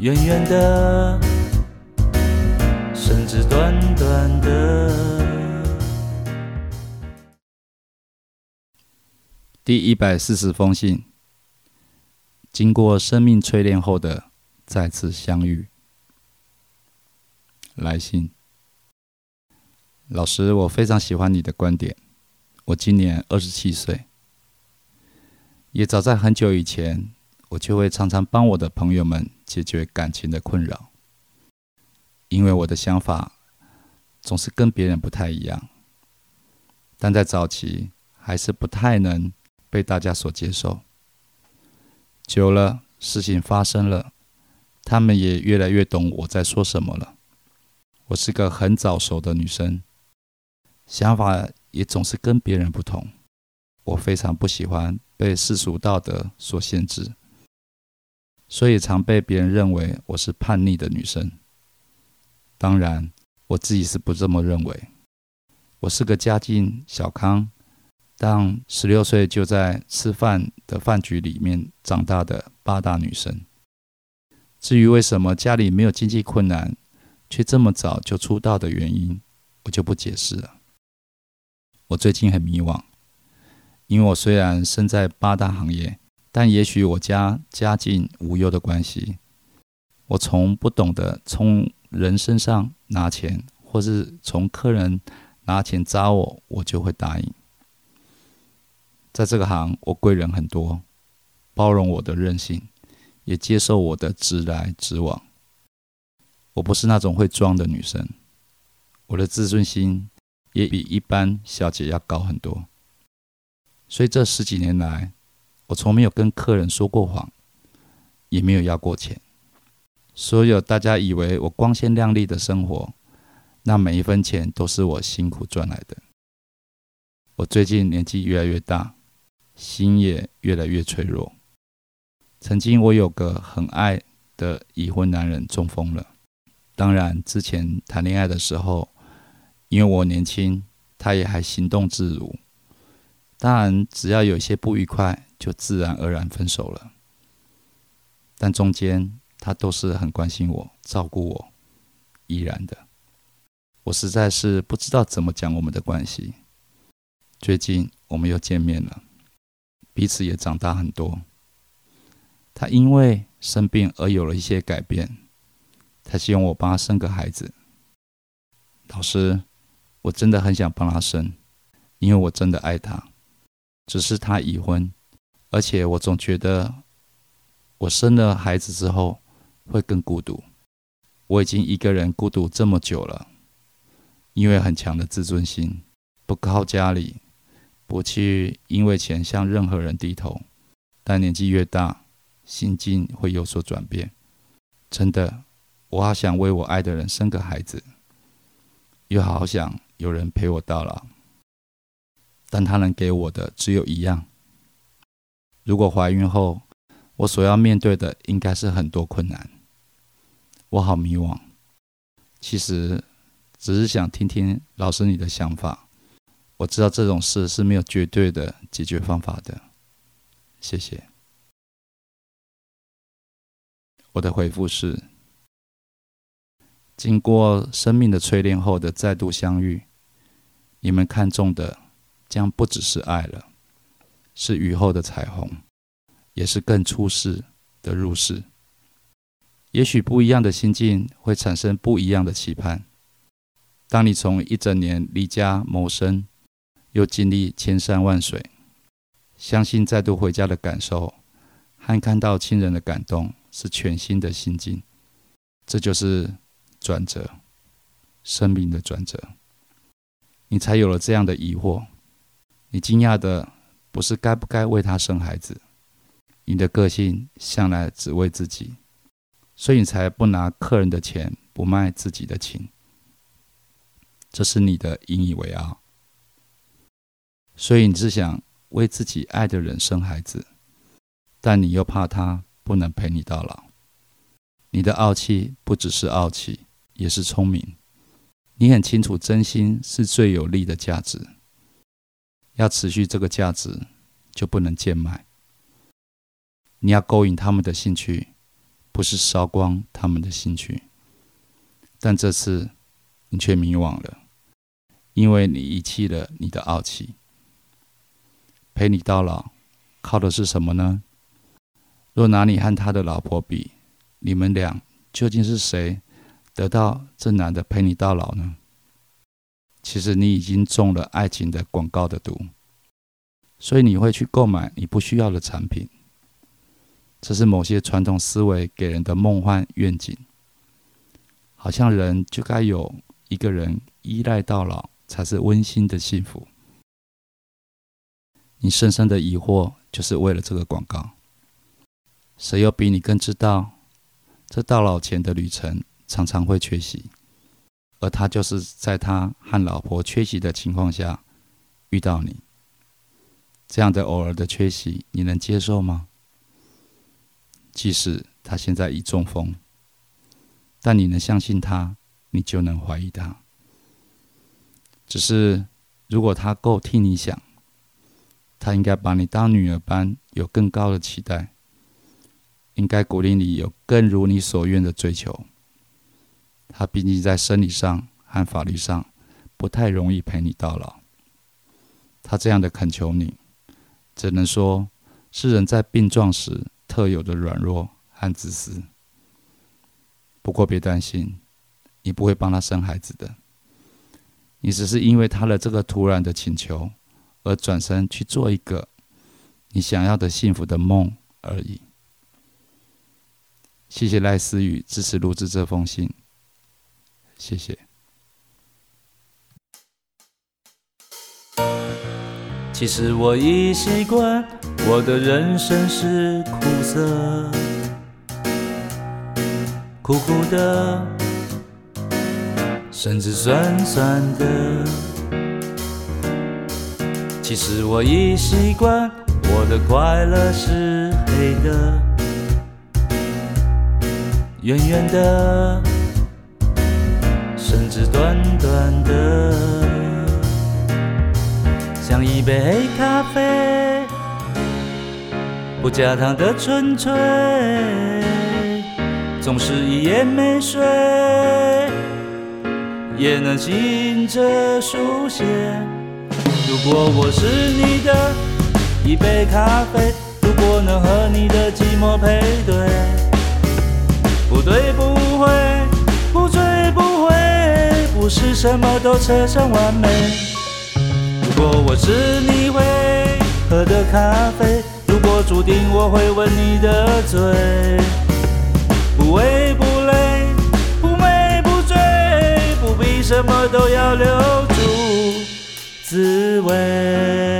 远远的，甚至短短的。第一百四十封信，经过生命淬炼后的再次相遇。来信，老师，我非常喜欢你的观点。我今年二十七岁，也早在很久以前，我就会常常帮我的朋友们解决感情的困扰，因为我的想法总是跟别人不太一样，但在早期还是不太能。被大家所接受，久了，事情发生了，他们也越来越懂我在说什么了。我是个很早熟的女生，想法也总是跟别人不同。我非常不喜欢被世俗道德所限制，所以常被别人认为我是叛逆的女生。当然，我自己是不这么认为。我是个家境小康。但十六岁就在吃饭的饭局里面长大的八大女生，至于为什么家里没有经济困难，却这么早就出道的原因，我就不解释了。我最近很迷惘，因为我虽然身在八大行业，但也许我家家境无忧的关系，我从不懂得从人身上拿钱，或是从客人拿钱砸我，我就会答应。在这个行，我贵人很多，包容我的任性，也接受我的直来直往。我不是那种会装的女生，我的自尊心也比一般小姐要高很多。所以这十几年来，我从没有跟客人说过谎，也没有要过钱。所有大家以为我光鲜亮丽的生活，那每一分钱都是我辛苦赚来的。我最近年纪越来越大。心也越来越脆弱。曾经我有个很爱的已婚男人中风了。当然，之前谈恋爱的时候，因为我年轻，他也还行动自如。当然，只要有些不愉快，就自然而然分手了。但中间他都是很关心我、照顾我，依然的。我实在是不知道怎么讲我们的关系。最近我们又见面了。彼此也长大很多。他因为生病而有了一些改变。他希望我帮他生个孩子。老师，我真的很想帮他生，因为我真的爱他。只是他已婚，而且我总觉得我生了孩子之后会更孤独。我已经一个人孤独这么久了，因为很强的自尊心，不靠家里。不去因为钱向任何人低头，但年纪越大，心境会有所转变。真的，我好想为我爱的人生个孩子，又好想有人陪我到老。但他能给我的只有一样。如果怀孕后，我所要面对的应该是很多困难。我好迷惘。其实，只是想听听老师你的想法。我知道这种事是没有绝对的解决方法的。谢谢。我的回复是：经过生命的淬炼后的再度相遇，你们看中的将不只是爱了，是雨后的彩虹，也是更出世的入世。也许不一样的心境会产生不一样的期盼。当你从一整年离家谋生，又经历千山万水，相信再度回家的感受和看到亲人的感动是全新的心境。这就是转折，生命的转折。你才有了这样的疑惑。你惊讶的不是该不该为他生孩子，你的个性向来只为自己，所以你才不拿客人的钱，不卖自己的情。这是你的引以为傲。所以你只想为自己爱的人生孩子，但你又怕他不能陪你到老。你的傲气不只是傲气，也是聪明。你很清楚，真心是最有利的价值。要持续这个价值，就不能贱卖。你要勾引他们的兴趣，不是烧光他们的兴趣。但这次你却迷惘了，因为你遗弃了你的傲气。陪你到老，靠的是什么呢？若拿你和他的老婆比，你们俩究竟是谁？得到这男的陪你到老呢？其实你已经中了爱情的广告的毒，所以你会去购买你不需要的产品。这是某些传统思维给人的梦幻愿景，好像人就该有一个人依赖到老才是温馨的幸福。你深深的疑惑就是为了这个广告。谁又比你更知道这到老前的旅程？常常会缺席，而他就是在他和老婆缺席的情况下遇到你。这样的偶尔的缺席，你能接受吗？即使他现在已中风，但你能相信他，你就能怀疑他。只是如果他够替你想，他应该把你当女儿般有更高的期待，应该鼓励你有更如你所愿的追求。他毕竟在生理上和法律上不太容易陪你到老。他这样的恳求你，只能说是人在病状时特有的软弱和自私。不过别担心，你不会帮他生孩子的。你只是因为他的这个突然的请求，而转身去做一个你想要的幸福的梦而已。谢谢赖思雨支持录制这封信。谢谢。其实我已习惯，我的人生是苦涩，苦苦的，甚至酸酸的。其实我已习惯，我的快乐是黑的，远远的。甚至短短的，像一杯黑咖啡，不加糖的纯粹，总是一夜没睡，也能醒着书写。如果我是你的一杯咖啡，如果能和你的寂寞配对，不对，不不是什么都扯上完美。如果我是你会喝的咖啡，如果注定我会吻你的嘴，不为不累，不美不醉，不必什么都要留住滋味。